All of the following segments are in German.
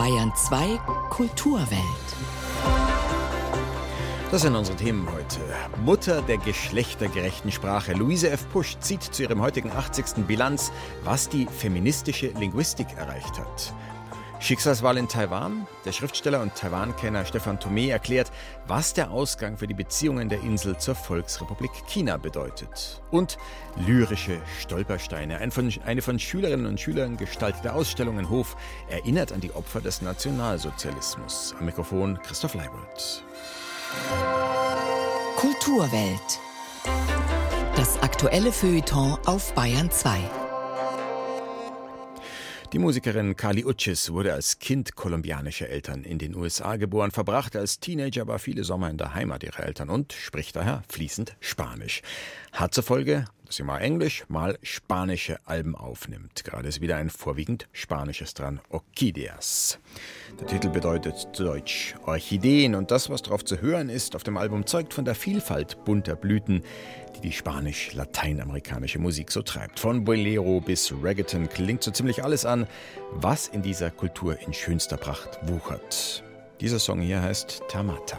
Bayern 2 Kulturwelt. Das sind unsere Themen heute. Mutter der geschlechtergerechten Sprache. Luise F. Pusch zieht zu ihrem heutigen 80. Bilanz, was die feministische Linguistik erreicht hat. Schicksalswahl in Taiwan. Der Schriftsteller und Taiwan-Kenner Stefan Thomé erklärt, was der Ausgang für die Beziehungen der Insel zur Volksrepublik China bedeutet. Und lyrische Stolpersteine. Ein von, eine von Schülerinnen und Schülern gestaltete Ausstellung in Hof erinnert an die Opfer des Nationalsozialismus. Am Mikrofon Christoph Leibold. Kulturwelt. Das aktuelle Feuilleton auf Bayern 2. Die Musikerin Kali Uchis wurde als Kind kolumbianischer Eltern in den USA geboren, verbrachte als Teenager aber viele Sommer in der Heimat ihrer Eltern und spricht daher fließend Spanisch. Hat zur Folge, dass sie mal Englisch, mal spanische Alben aufnimmt. Gerade ist wieder ein vorwiegend spanisches dran, Orchideas. Der Titel bedeutet zu Deutsch Orchideen und das, was darauf zu hören ist auf dem Album, zeugt von der Vielfalt bunter Blüten, die die spanisch-lateinamerikanische Musik so treibt. Von Bolero bis Reggaeton klingt so ziemlich alles an, was in dieser Kultur in schönster Pracht wuchert. Dieser Song hier heißt Tamata.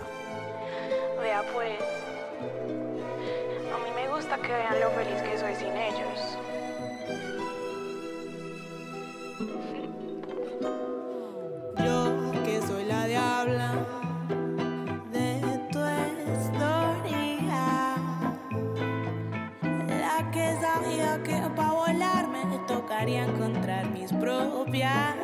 Que para volar me tocaría encontrar mis propias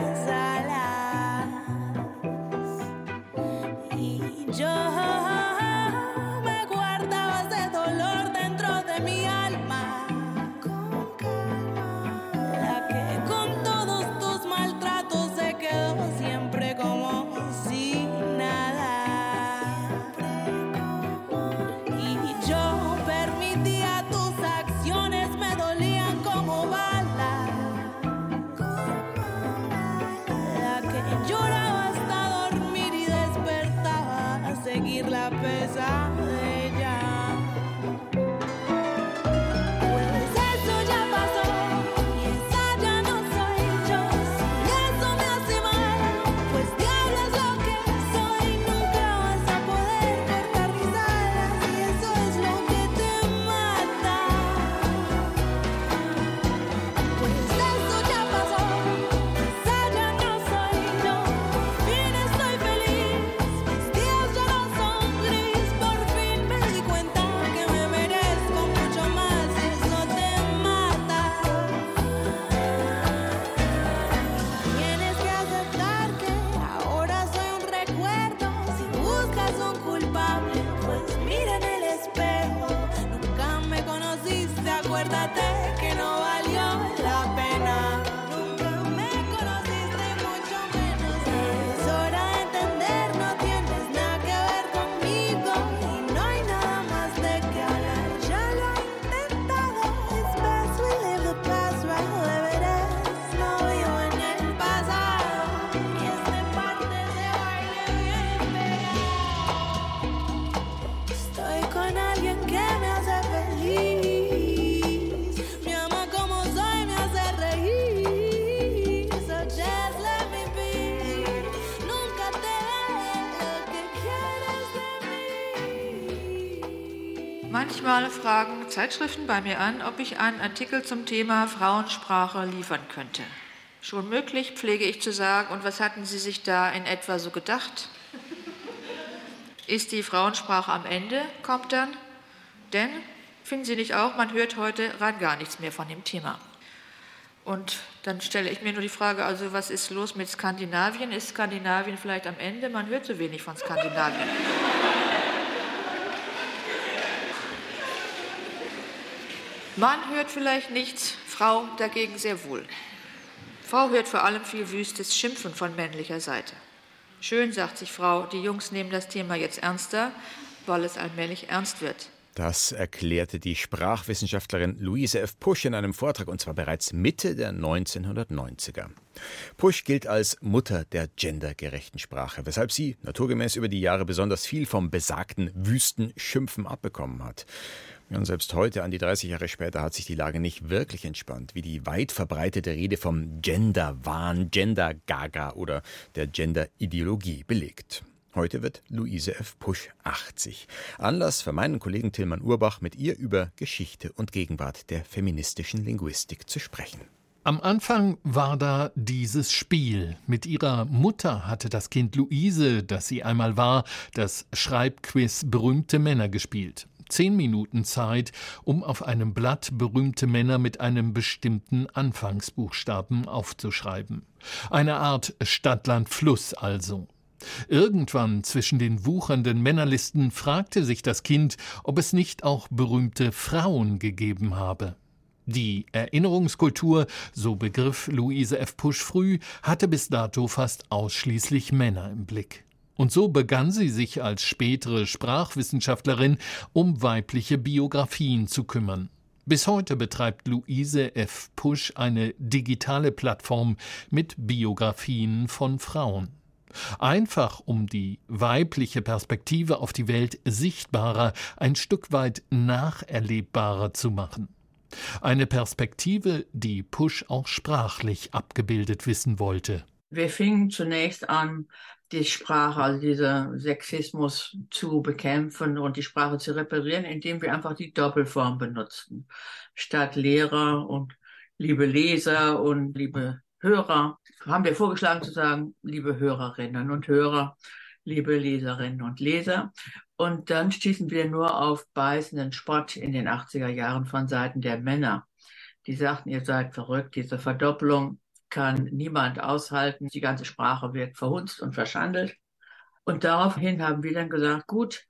Zeitschriften bei mir an, ob ich einen Artikel zum Thema Frauensprache liefern könnte. Schon möglich, pflege ich zu sagen. Und was hatten Sie sich da in etwa so gedacht? Ist die Frauensprache am Ende, kommt dann? Denn, finden Sie nicht auch, man hört heute rein gar nichts mehr von dem Thema. Und dann stelle ich mir nur die Frage, also was ist los mit Skandinavien? Ist Skandinavien vielleicht am Ende? Man hört so wenig von Skandinavien. Mann hört vielleicht nichts, Frau dagegen sehr wohl. Frau hört vor allem viel wüstes Schimpfen von männlicher Seite. Schön, sagt sich Frau, die Jungs nehmen das Thema jetzt ernster, weil es allmählich ernst wird. Das erklärte die Sprachwissenschaftlerin Luise F. Pusch in einem Vortrag und zwar bereits Mitte der 1990er. Pusch gilt als Mutter der gendergerechten Sprache, weshalb sie naturgemäß über die Jahre besonders viel vom besagten Wüstenschimpfen abbekommen hat. Und selbst heute, an die 30 Jahre später, hat sich die Lage nicht wirklich entspannt, wie die weit verbreitete Rede vom Gender-Wahn, Gender-Gaga oder der Gender-Ideologie belegt. Heute wird Luise F. Pusch 80. Anlass für meinen Kollegen Tilman Urbach, mit ihr über Geschichte und Gegenwart der feministischen Linguistik zu sprechen. Am Anfang war da dieses Spiel. Mit ihrer Mutter hatte das Kind Luise, das sie einmal war, das Schreibquiz berühmte Männer gespielt. Zehn Minuten Zeit, um auf einem Blatt berühmte Männer mit einem bestimmten Anfangsbuchstaben aufzuschreiben. Eine Art Stadtland-Fluss also. Irgendwann zwischen den wuchernden Männerlisten fragte sich das Kind, ob es nicht auch berühmte Frauen gegeben habe. Die Erinnerungskultur, so begriff Luise F. Pusch früh, hatte bis dato fast ausschließlich Männer im Blick. Und so begann sie sich als spätere Sprachwissenschaftlerin um weibliche Biografien zu kümmern. Bis heute betreibt Luise F. Pusch eine digitale Plattform mit Biografien von Frauen. Einfach um die weibliche Perspektive auf die Welt sichtbarer, ein Stück weit nacherlebbarer zu machen. Eine Perspektive, die Push auch sprachlich abgebildet wissen wollte. Wir fingen zunächst an, die Sprache, also diesen Sexismus zu bekämpfen und die Sprache zu reparieren, indem wir einfach die Doppelform benutzten. Statt Lehrer und liebe Leser und liebe Hörer haben wir vorgeschlagen zu sagen, liebe Hörerinnen und Hörer, liebe Leserinnen und Leser. Und dann stießen wir nur auf beißenden Spott in den 80er Jahren von Seiten der Männer. Die sagten, ihr seid verrückt, diese Verdopplung kann niemand aushalten, die ganze Sprache wird verhunzt und verschandelt. Und daraufhin haben wir dann gesagt, gut,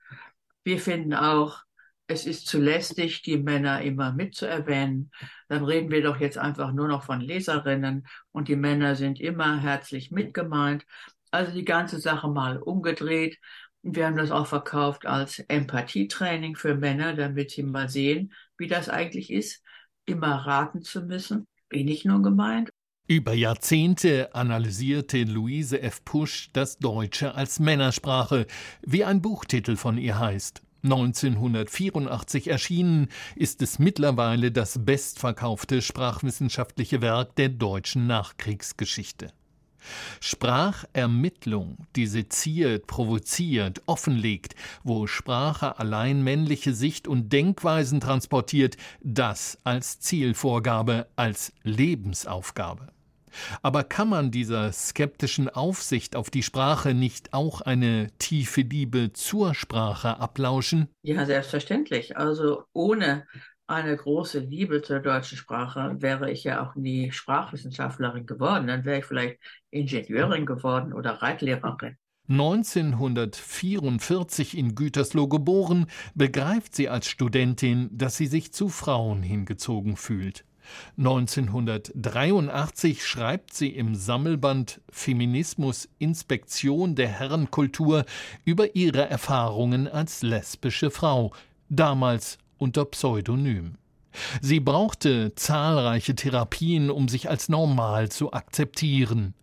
wir finden auch, es ist zu lästig, die Männer immer mitzuerwähnen. Dann reden wir doch jetzt einfach nur noch von Leserinnen und die Männer sind immer herzlich mitgemeint. Also die ganze Sache mal umgedreht. Wir haben das auch verkauft als Empathietraining für Männer, damit sie mal sehen, wie das eigentlich ist, immer raten zu müssen. Bin ich nun gemeint? Über Jahrzehnte analysierte Luise F. Pusch das Deutsche als Männersprache, wie ein Buchtitel von ihr heißt. 1984 erschienen, ist es mittlerweile das bestverkaufte sprachwissenschaftliche Werk der deutschen Nachkriegsgeschichte. Sprachermittlung, die seziert, provoziert, offenlegt, wo Sprache allein männliche Sicht und Denkweisen transportiert, das als Zielvorgabe, als Lebensaufgabe. Aber kann man dieser skeptischen Aufsicht auf die Sprache nicht auch eine tiefe Liebe zur Sprache ablauschen? Ja, selbstverständlich. Also ohne eine große Liebe zur deutschen Sprache wäre ich ja auch nie Sprachwissenschaftlerin geworden. Dann wäre ich vielleicht Ingenieurin geworden oder Reitlehrerin. 1944 in Gütersloh geboren, begreift sie als Studentin, dass sie sich zu Frauen hingezogen fühlt. 1983 schreibt sie im Sammelband Feminismus Inspektion der Herrenkultur über ihre Erfahrungen als lesbische Frau, damals unter Pseudonym. Sie brauchte zahlreiche Therapien, um sich als normal zu akzeptieren.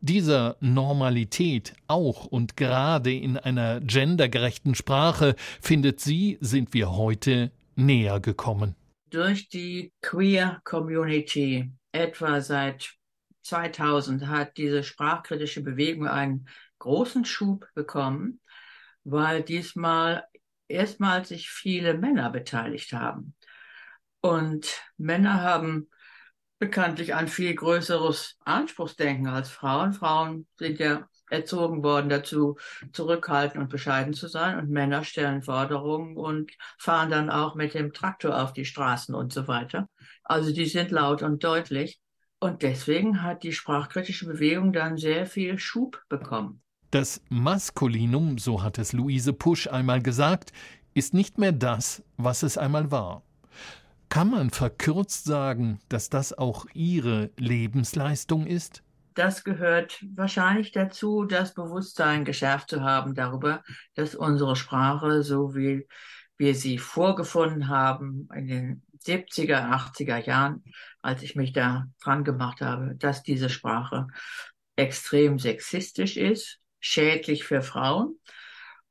Dieser Normalität auch und gerade in einer gendergerechten Sprache, findet sie, sind wir heute näher gekommen durch die Queer Community etwa seit 2000 hat diese sprachkritische Bewegung einen großen Schub bekommen, weil diesmal erstmals sich viele Männer beteiligt haben. Und Männer haben bekanntlich ein viel größeres Anspruchsdenken als Frauen. Frauen sind ja erzogen worden dazu, zurückhaltend und bescheiden zu sein. Und Männer stellen Forderungen und fahren dann auch mit dem Traktor auf die Straßen und so weiter. Also die sind laut und deutlich. Und deswegen hat die sprachkritische Bewegung dann sehr viel Schub bekommen. Das Maskulinum, so hat es Luise Pusch einmal gesagt, ist nicht mehr das, was es einmal war. Kann man verkürzt sagen, dass das auch ihre Lebensleistung ist? Das gehört wahrscheinlich dazu, das Bewusstsein geschärft zu haben darüber, dass unsere Sprache, so wie, wir sie vorgefunden haben in den 70er, 80er Jahren, als ich mich da dran gemacht habe, dass diese Sprache extrem sexistisch ist, schädlich für Frauen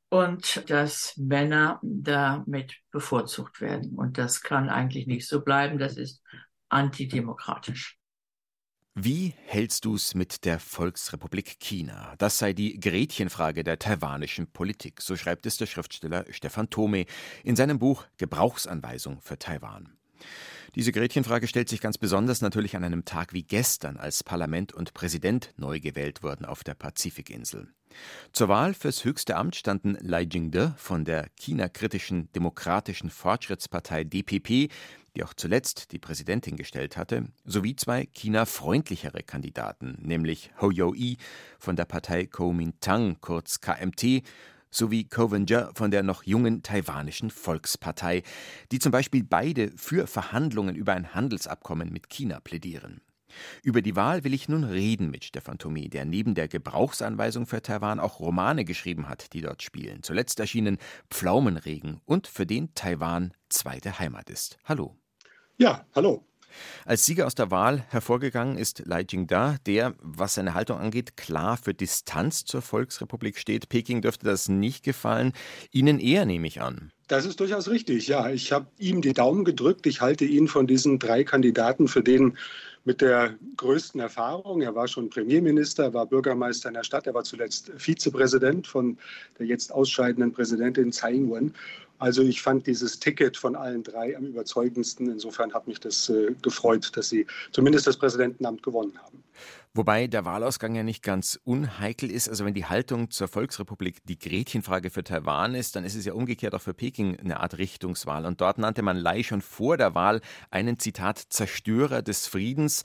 und dass Männer damit bevorzugt werden. Und das kann eigentlich nicht so bleiben. Das ist antidemokratisch. Wie hältst du es mit der Volksrepublik China? Das sei die Gretchenfrage der taiwanischen Politik, so schreibt es der Schriftsteller Stefan Thome in seinem Buch Gebrauchsanweisung für Taiwan. Diese Gretchenfrage stellt sich ganz besonders natürlich an einem Tag wie gestern, als Parlament und Präsident neu gewählt wurden auf der Pazifikinsel. Zur Wahl fürs höchste Amt standen Lai Jingde von der China-kritischen Demokratischen Fortschrittspartei DPP die auch zuletzt die Präsidentin gestellt hatte, sowie zwei China-freundlichere Kandidaten, nämlich Ho Yo-i von der Partei Kuomintang, kurz KMT, sowie Ko Wen-je von der noch jungen taiwanischen Volkspartei, die zum Beispiel beide für Verhandlungen über ein Handelsabkommen mit China plädieren. Über die Wahl will ich nun reden mit Stefan Thomé, der neben der Gebrauchsanweisung für Taiwan auch Romane geschrieben hat, die dort spielen. Zuletzt erschienen Pflaumenregen und für den Taiwan zweite Heimat ist. Hallo. Ja, hallo. Als Sieger aus der Wahl hervorgegangen ist Lai Jingda, der, was seine Haltung angeht, klar für Distanz zur Volksrepublik steht. Peking dürfte das nicht gefallen. Ihnen eher, nehme ich an. Das ist durchaus richtig, ja. Ich habe ihm die Daumen gedrückt. Ich halte ihn von diesen drei Kandidaten für den mit der größten Erfahrung. Er war schon Premierminister, war Bürgermeister in der Stadt, er war zuletzt Vizepräsident von der jetzt ausscheidenden Präsidentin Tsai Ing-wen. Also ich fand dieses Ticket von allen drei am überzeugendsten. Insofern hat mich das äh, gefreut, dass sie zumindest das Präsidentenamt gewonnen haben. Wobei der Wahlausgang ja nicht ganz unheikel ist. Also wenn die Haltung zur Volksrepublik die Gretchenfrage für Taiwan ist, dann ist es ja umgekehrt auch für Peking eine Art Richtungswahl. Und dort nannte man Lai schon vor der Wahl einen Zitat Zerstörer des Friedens.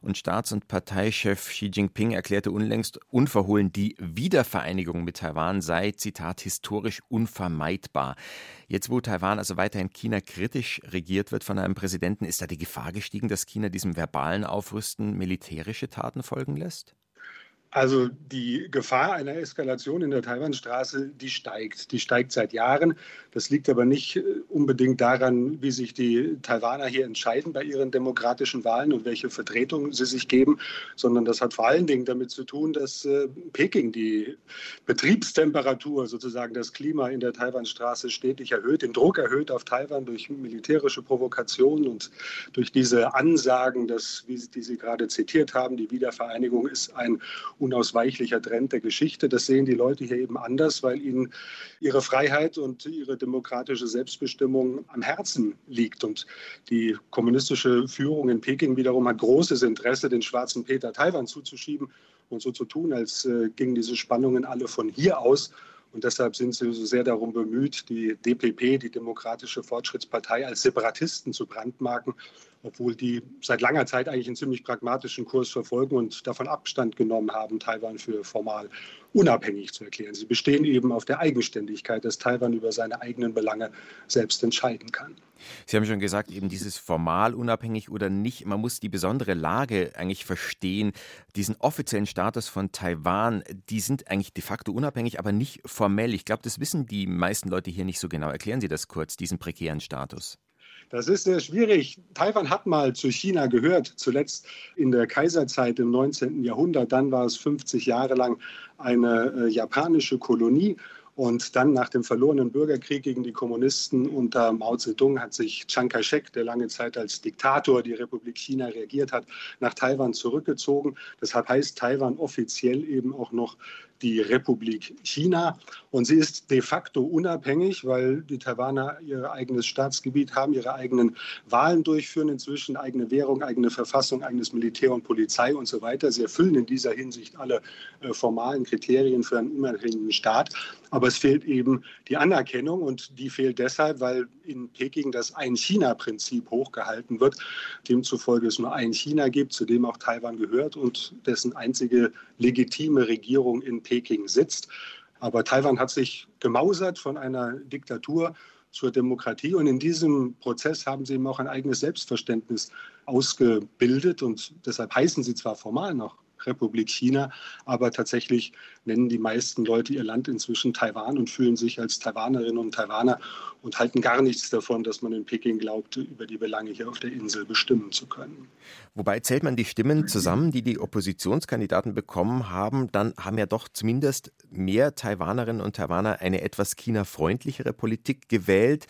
Und Staats- und Parteichef Xi Jinping erklärte unlängst unverhohlen, die Wiedervereinigung mit Taiwan sei, Zitat, historisch unvermeidbar. Jetzt, wo Taiwan also weiterhin China kritisch regiert wird von einem Präsidenten, ist da die Gefahr gestiegen, dass China diesem verbalen Aufrüsten militärische Taten folgen lässt? Also die Gefahr einer Eskalation in der Taiwanstraße, die steigt. Die steigt seit Jahren. Das liegt aber nicht äh, unbedingt daran, wie sich die Taiwaner hier entscheiden bei ihren demokratischen Wahlen und welche Vertretung sie sich geben, sondern das hat vor allen Dingen damit zu tun, dass äh, Peking die Betriebstemperatur, sozusagen das Klima in der Taiwanstraße stetig erhöht, den Druck erhöht auf Taiwan durch militärische Provokationen und durch diese Ansagen, dass, wie die Sie gerade zitiert haben, die Wiedervereinigung ist ein unausweichlicher Trend der Geschichte. Das sehen die Leute hier eben anders, weil ihnen ihre Freiheit und ihre demokratische Selbstbestimmung am Herzen liegt. Und die kommunistische Führung in Peking wiederum hat großes Interesse, den schwarzen Peter Taiwan zuzuschieben und so zu tun, als äh, gingen diese Spannungen alle von hier aus. Und deshalb sind sie so sehr darum bemüht, die DPP, die Demokratische Fortschrittspartei, als Separatisten zu brandmarken obwohl die seit langer Zeit eigentlich einen ziemlich pragmatischen Kurs verfolgen und davon Abstand genommen haben, Taiwan für formal unabhängig zu erklären. Sie bestehen eben auf der Eigenständigkeit, dass Taiwan über seine eigenen Belange selbst entscheiden kann. Sie haben schon gesagt, eben dieses formal unabhängig oder nicht, man muss die besondere Lage eigentlich verstehen. Diesen offiziellen Status von Taiwan, die sind eigentlich de facto unabhängig, aber nicht formell. Ich glaube, das wissen die meisten Leute hier nicht so genau. Erklären Sie das kurz, diesen prekären Status. Das ist sehr schwierig. Taiwan hat mal zu China gehört, zuletzt in der Kaiserzeit im 19. Jahrhundert. Dann war es 50 Jahre lang eine äh, japanische Kolonie. Und dann nach dem verlorenen Bürgerkrieg gegen die Kommunisten unter Mao Zedong hat sich Chiang Kai-shek, der lange Zeit als Diktator die Republik China regiert hat, nach Taiwan zurückgezogen. Deshalb heißt Taiwan offiziell eben auch noch die Republik China. Und sie ist de facto unabhängig, weil die Taiwaner ihr eigenes Staatsgebiet haben, ihre eigenen Wahlen durchführen, inzwischen eigene Währung, eigene Verfassung, eigenes Militär und Polizei und so weiter. Sie erfüllen in dieser Hinsicht alle äh, formalen Kriterien für einen unabhängigen Staat. Aber es fehlt eben die Anerkennung und die fehlt deshalb, weil in Peking das Ein-China-Prinzip hochgehalten wird, demzufolge es nur ein China gibt, zu dem auch Taiwan gehört und dessen einzige legitime Regierung in Peking sitzt. Aber Taiwan hat sich gemausert von einer Diktatur zur Demokratie. Und in diesem Prozess haben sie eben auch ein eigenes Selbstverständnis ausgebildet. Und deshalb heißen sie zwar formal noch Republik China. Aber tatsächlich nennen die meisten Leute ihr Land inzwischen Taiwan und fühlen sich als Taiwanerinnen und Taiwaner und halten gar nichts davon, dass man in Peking glaubt, über die Belange hier auf der Insel bestimmen zu können. Wobei zählt man die Stimmen zusammen, die die Oppositionskandidaten bekommen haben, dann haben ja doch zumindest mehr Taiwanerinnen und Taiwaner eine etwas China-freundlichere Politik gewählt.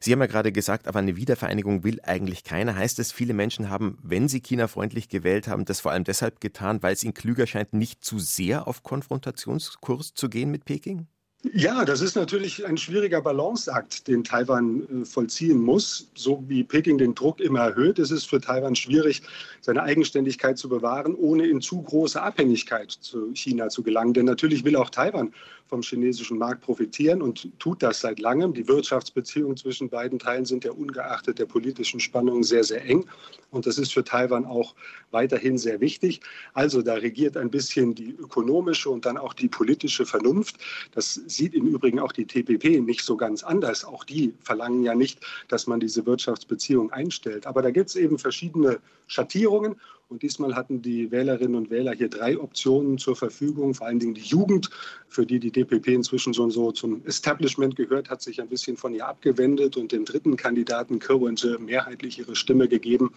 Sie haben ja gerade gesagt, aber eine Wiedervereinigung will eigentlich keiner. Heißt es, viele Menschen haben, wenn sie China-freundlich gewählt haben, das vor allem deshalb getan, weil es ihnen klüger scheint, nicht zu sehr auf Konfrontationskurs zu gehen mit Peking? Ja, das ist natürlich ein schwieriger Balanceakt, den Taiwan äh, vollziehen muss. So wie Peking den Druck immer erhöht, ist es für Taiwan schwierig, seine Eigenständigkeit zu bewahren, ohne in zu große Abhängigkeit zu China zu gelangen. Denn natürlich will auch Taiwan vom chinesischen Markt profitieren und tut das seit langem. Die Wirtschaftsbeziehungen zwischen beiden Teilen sind ja ungeachtet der politischen Spannungen sehr, sehr eng. Und das ist für Taiwan auch weiterhin sehr wichtig. Also da regiert ein bisschen die ökonomische und dann auch die politische Vernunft. Das sieht im Übrigen auch die TPP nicht so ganz anders. Auch die verlangen ja nicht, dass man diese Wirtschaftsbeziehungen einstellt. Aber da gibt es eben verschiedene Schattierungen. Und diesmal hatten die Wählerinnen und Wähler hier drei Optionen zur Verfügung. Vor allen Dingen die Jugend, für die die DPP inzwischen schon so zum Establishment gehört, hat sich ein bisschen von ihr abgewendet und dem dritten Kandidaten Kirwinse mehrheitlich ihre Stimme gegeben.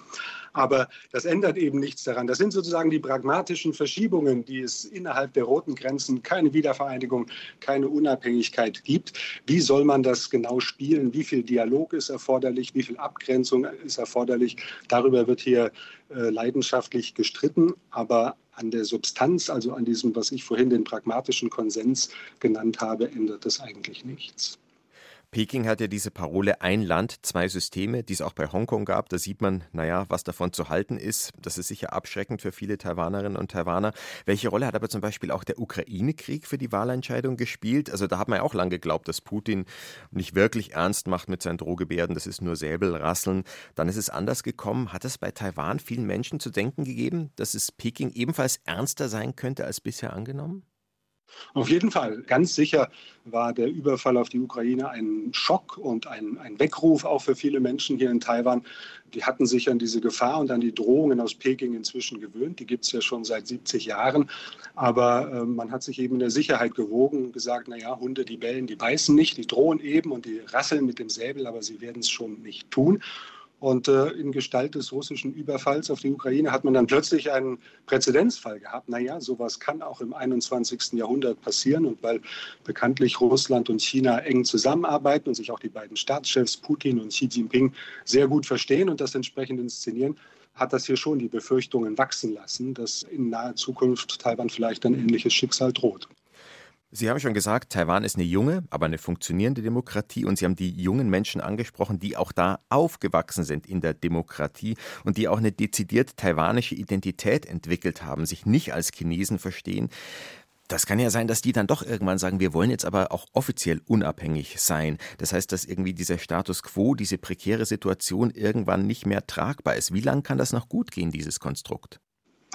Aber das ändert eben nichts daran. Das sind sozusagen die pragmatischen Verschiebungen, die es innerhalb der roten Grenzen keine Wiedervereinigung, keine Unabhängigkeit gibt. Wie soll man das genau spielen? Wie viel Dialog ist erforderlich? Wie viel Abgrenzung ist erforderlich? Darüber wird hier äh, leidenschaftlich gestritten, aber an der Substanz, also an diesem, was ich vorhin den pragmatischen Konsens genannt habe, ändert es eigentlich nichts. Peking hat ja diese Parole ein Land, zwei Systeme, die es auch bei Hongkong gab. Da sieht man, naja, was davon zu halten ist. Das ist sicher abschreckend für viele Taiwanerinnen und Taiwaner. Welche Rolle hat aber zum Beispiel auch der Ukraine-Krieg für die Wahlentscheidung gespielt? Also da hat man ja auch lange geglaubt, dass Putin nicht wirklich ernst macht mit seinen Drohgebärden. Das ist nur Säbelrasseln. Dann ist es anders gekommen. Hat es bei Taiwan vielen Menschen zu denken gegeben, dass es Peking ebenfalls ernster sein könnte als bisher angenommen? Auf jeden Fall. Ganz sicher war der Überfall auf die Ukraine ein Schock und ein, ein Weckruf auch für viele Menschen hier in Taiwan. Die hatten sich an diese Gefahr und an die Drohungen aus Peking inzwischen gewöhnt. Die gibt es ja schon seit 70 Jahren. Aber äh, man hat sich eben in der Sicherheit gewogen und gesagt, naja, Hunde, die bellen, die beißen nicht, die drohen eben und die rasseln mit dem Säbel, aber sie werden es schon nicht tun. Und äh, in Gestalt des russischen Überfalls auf die Ukraine hat man dann plötzlich einen Präzedenzfall gehabt. Naja, sowas kann auch im 21. Jahrhundert passieren. Und weil bekanntlich Russland und China eng zusammenarbeiten und sich auch die beiden Staatschefs Putin und Xi Jinping sehr gut verstehen und das entsprechend inszenieren, hat das hier schon die Befürchtungen wachsen lassen, dass in naher Zukunft Taiwan vielleicht ein ähnliches Schicksal droht. Sie haben schon gesagt, Taiwan ist eine junge, aber eine funktionierende Demokratie und Sie haben die jungen Menschen angesprochen, die auch da aufgewachsen sind in der Demokratie und die auch eine dezidiert taiwanische Identität entwickelt haben, sich nicht als Chinesen verstehen. Das kann ja sein, dass die dann doch irgendwann sagen, wir wollen jetzt aber auch offiziell unabhängig sein. Das heißt, dass irgendwie dieser Status quo, diese prekäre Situation irgendwann nicht mehr tragbar ist. Wie lange kann das noch gut gehen, dieses Konstrukt?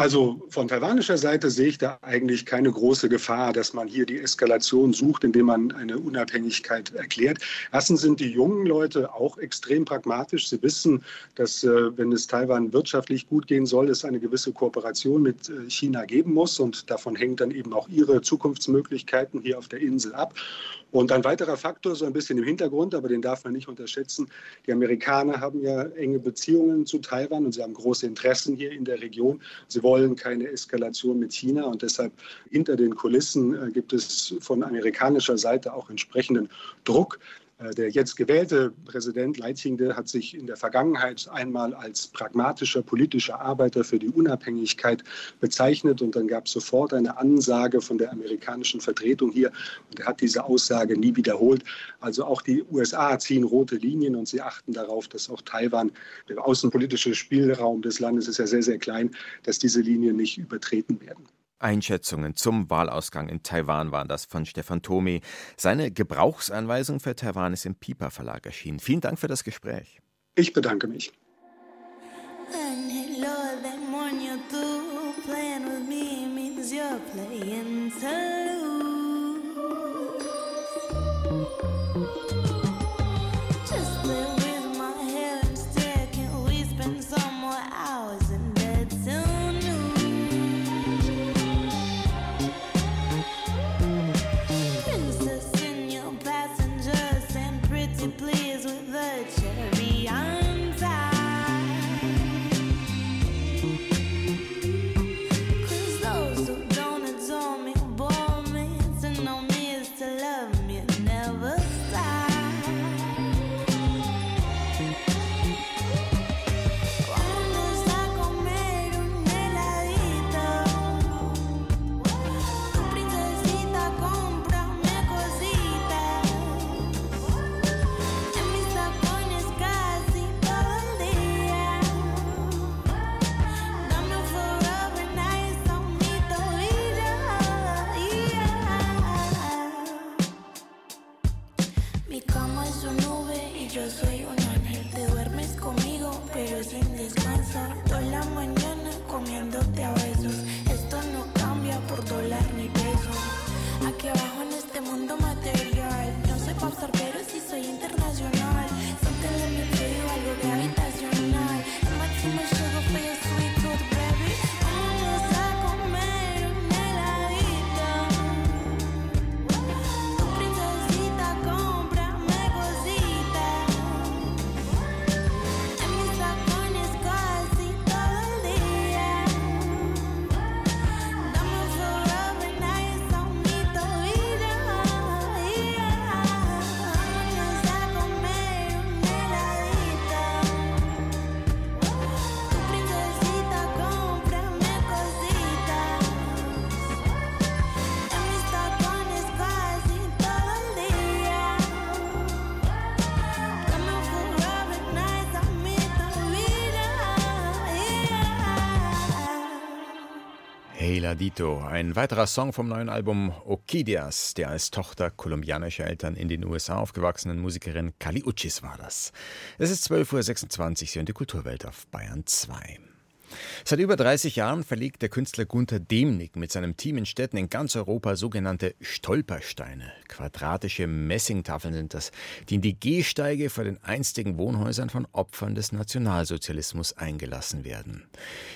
Also von taiwanischer Seite sehe ich da eigentlich keine große Gefahr, dass man hier die Eskalation sucht, indem man eine Unabhängigkeit erklärt. Erstens sind die jungen Leute auch extrem pragmatisch. Sie wissen, dass äh, wenn es Taiwan wirtschaftlich gut gehen soll, es eine gewisse Kooperation mit äh, China geben muss. Und davon hängt dann eben auch ihre Zukunftsmöglichkeiten hier auf der Insel ab. Und ein weiterer Faktor, so ein bisschen im Hintergrund, aber den darf man nicht unterschätzen, die Amerikaner haben ja enge Beziehungen zu Taiwan und sie haben große Interessen hier in der Region. Sie keine Eskalation mit China. Und deshalb hinter den Kulissen äh, gibt es von amerikanischer Seite auch entsprechenden Druck, der jetzt gewählte Präsident Leitingde hat sich in der Vergangenheit einmal als pragmatischer politischer Arbeiter für die Unabhängigkeit bezeichnet und dann gab es sofort eine Ansage von der amerikanischen Vertretung hier und er hat diese Aussage nie wiederholt. Also auch die USA ziehen rote Linien und sie achten darauf, dass auch Taiwan, der außenpolitische Spielraum des Landes ist ja sehr, sehr klein, dass diese Linien nicht übertreten werden. Einschätzungen zum Wahlausgang in Taiwan waren das von Stefan Thomy. Seine Gebrauchsanweisung für Taiwan ist im Pipa Verlag erschienen. Vielen Dank für das Gespräch. Ich bedanke mich. just Hela Dito, ein weiterer Song vom neuen Album Okidias, der als Tochter kolumbianischer Eltern in den USA aufgewachsenen Musikerin Kali Uchis war das. Es ist 12.26 Uhr, Sie hören die Kulturwelt auf Bayern 2. Seit über 30 Jahren verlegt der Künstler Gunther Demnig mit seinem Team in Städten in ganz Europa sogenannte Stolpersteine. Quadratische Messingtafeln sind das, die in die Gehsteige vor den einstigen Wohnhäusern von Opfern des Nationalsozialismus eingelassen werden.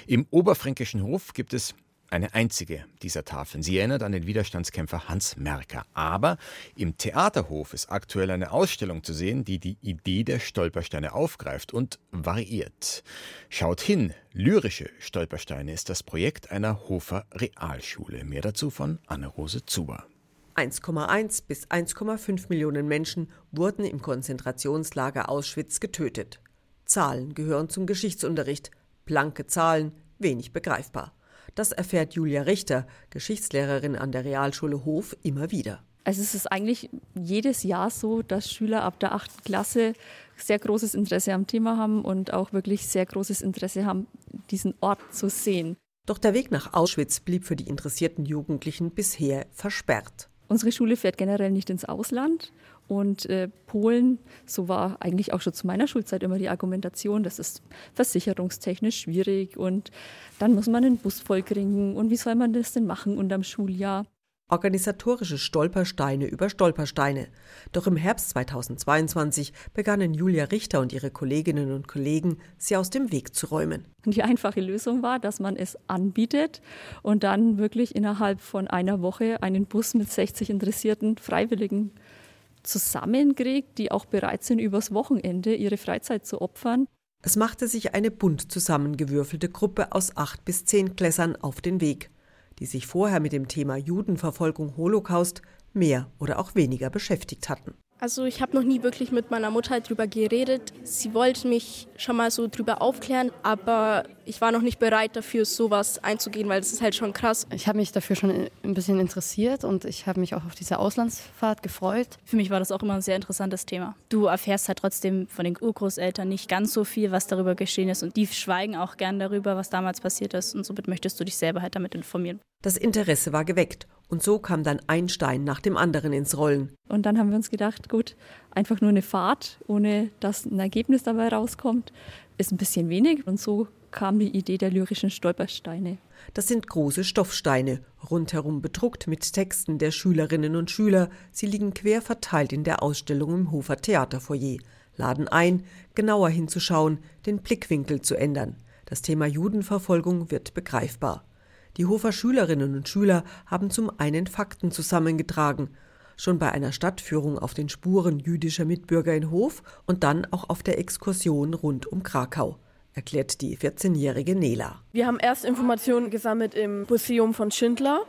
Im oberfränkischen Hof gibt es eine einzige dieser Tafeln. Sie erinnert an den Widerstandskämpfer Hans Merker. Aber im Theaterhof ist aktuell eine Ausstellung zu sehen, die die Idee der Stolpersteine aufgreift und variiert. Schaut hin, lyrische Stolpersteine ist das Projekt einer Hofer Realschule. Mehr dazu von Anne-Rose Zuber. 1,1 bis 1,5 Millionen Menschen wurden im Konzentrationslager Auschwitz getötet. Zahlen gehören zum Geschichtsunterricht. Blanke Zahlen, wenig begreifbar. Das erfährt Julia Richter, Geschichtslehrerin an der Realschule Hof, immer wieder. Also es ist eigentlich jedes Jahr so, dass Schüler ab der achten Klasse sehr großes Interesse am Thema haben und auch wirklich sehr großes Interesse haben, diesen Ort zu sehen. Doch der Weg nach Auschwitz blieb für die interessierten Jugendlichen bisher versperrt. Unsere Schule fährt generell nicht ins Ausland. Und äh, Polen, so war eigentlich auch schon zu meiner Schulzeit immer die Argumentation, das ist versicherungstechnisch schwierig und dann muss man einen Bus vollkriegen und wie soll man das denn machen unterm Schuljahr? Organisatorische Stolpersteine über Stolpersteine. Doch im Herbst 2022 begannen Julia Richter und ihre Kolleginnen und Kollegen, sie aus dem Weg zu räumen. Die einfache Lösung war, dass man es anbietet und dann wirklich innerhalb von einer Woche einen Bus mit 60 interessierten Freiwilligen zusammenkriegt, die auch bereit sind, übers Wochenende ihre Freizeit zu opfern. Es machte sich eine bunt zusammengewürfelte Gruppe aus acht bis zehn Klässern auf den Weg, die sich vorher mit dem Thema Judenverfolgung Holocaust mehr oder auch weniger beschäftigt hatten. Also ich habe noch nie wirklich mit meiner Mutter drüber geredet. Sie wollte mich schon mal so drüber aufklären, aber ich war noch nicht bereit dafür, sowas einzugehen, weil das ist halt schon krass. Ich habe mich dafür schon ein bisschen interessiert und ich habe mich auch auf diese Auslandsfahrt gefreut. Für mich war das auch immer ein sehr interessantes Thema. Du erfährst halt trotzdem von den Urgroßeltern nicht ganz so viel, was darüber geschehen ist und die schweigen auch gern darüber, was damals passiert ist und somit möchtest du dich selber halt damit informieren. Das Interesse war geweckt und so kam dann ein Stein nach dem anderen ins Rollen. Und dann haben wir uns gedacht, gut, einfach nur eine Fahrt, ohne dass ein Ergebnis dabei rauskommt, ist ein bisschen wenig. Und so kam die Idee der lyrischen Stolpersteine. Das sind große Stoffsteine, rundherum bedruckt mit Texten der Schülerinnen und Schüler. Sie liegen quer verteilt in der Ausstellung im Hofer Theaterfoyer, laden ein, genauer hinzuschauen, den Blickwinkel zu ändern. Das Thema Judenverfolgung wird begreifbar. Die Hofer Schülerinnen und Schüler haben zum einen Fakten zusammengetragen, schon bei einer Stadtführung auf den Spuren jüdischer Mitbürger in Hof und dann auch auf der Exkursion rund um Krakau erklärt die 14-jährige Nela. Wir haben erst Informationen gesammelt im Museum von Schindler.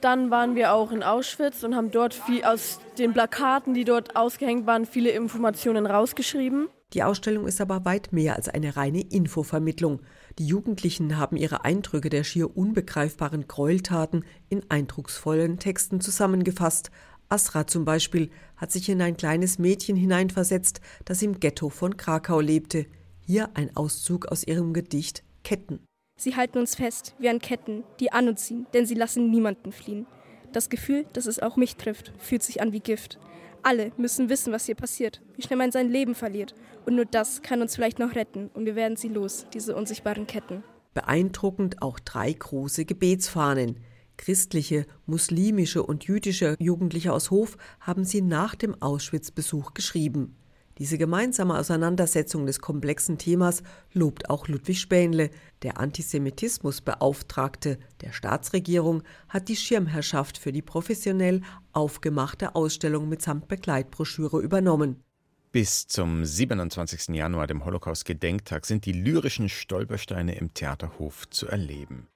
Dann waren wir auch in Auschwitz und haben dort aus den Plakaten, die dort ausgehängt waren, viele Informationen rausgeschrieben. Die Ausstellung ist aber weit mehr als eine reine Infovermittlung. Die Jugendlichen haben ihre Eindrücke der schier unbegreifbaren Gräueltaten in eindrucksvollen Texten zusammengefasst. Asra zum Beispiel hat sich in ein kleines Mädchen hineinversetzt, das im Ghetto von Krakau lebte. Hier ein Auszug aus ihrem Gedicht Ketten. Sie halten uns fest, wie an Ketten, die an uns ziehen, denn sie lassen niemanden fliehen. Das Gefühl, dass es auch mich trifft, fühlt sich an wie Gift. Alle müssen wissen, was hier passiert, wie schnell man sein Leben verliert. Und nur das kann uns vielleicht noch retten. Und wir werden sie los, diese unsichtbaren Ketten. Beeindruckend auch drei große Gebetsfahnen. Christliche, muslimische und jüdische Jugendliche aus Hof haben sie nach dem Auschwitz-Besuch geschrieben. Diese gemeinsame Auseinandersetzung des komplexen Themas lobt auch Ludwig Spähnle. Der Antisemitismusbeauftragte der Staatsregierung hat die Schirmherrschaft für die professionell aufgemachte Ausstellung mitsamt Begleitbroschüre übernommen. Bis zum 27. Januar, dem Holocaust-Gedenktag, sind die lyrischen Stolpersteine im Theaterhof zu erleben.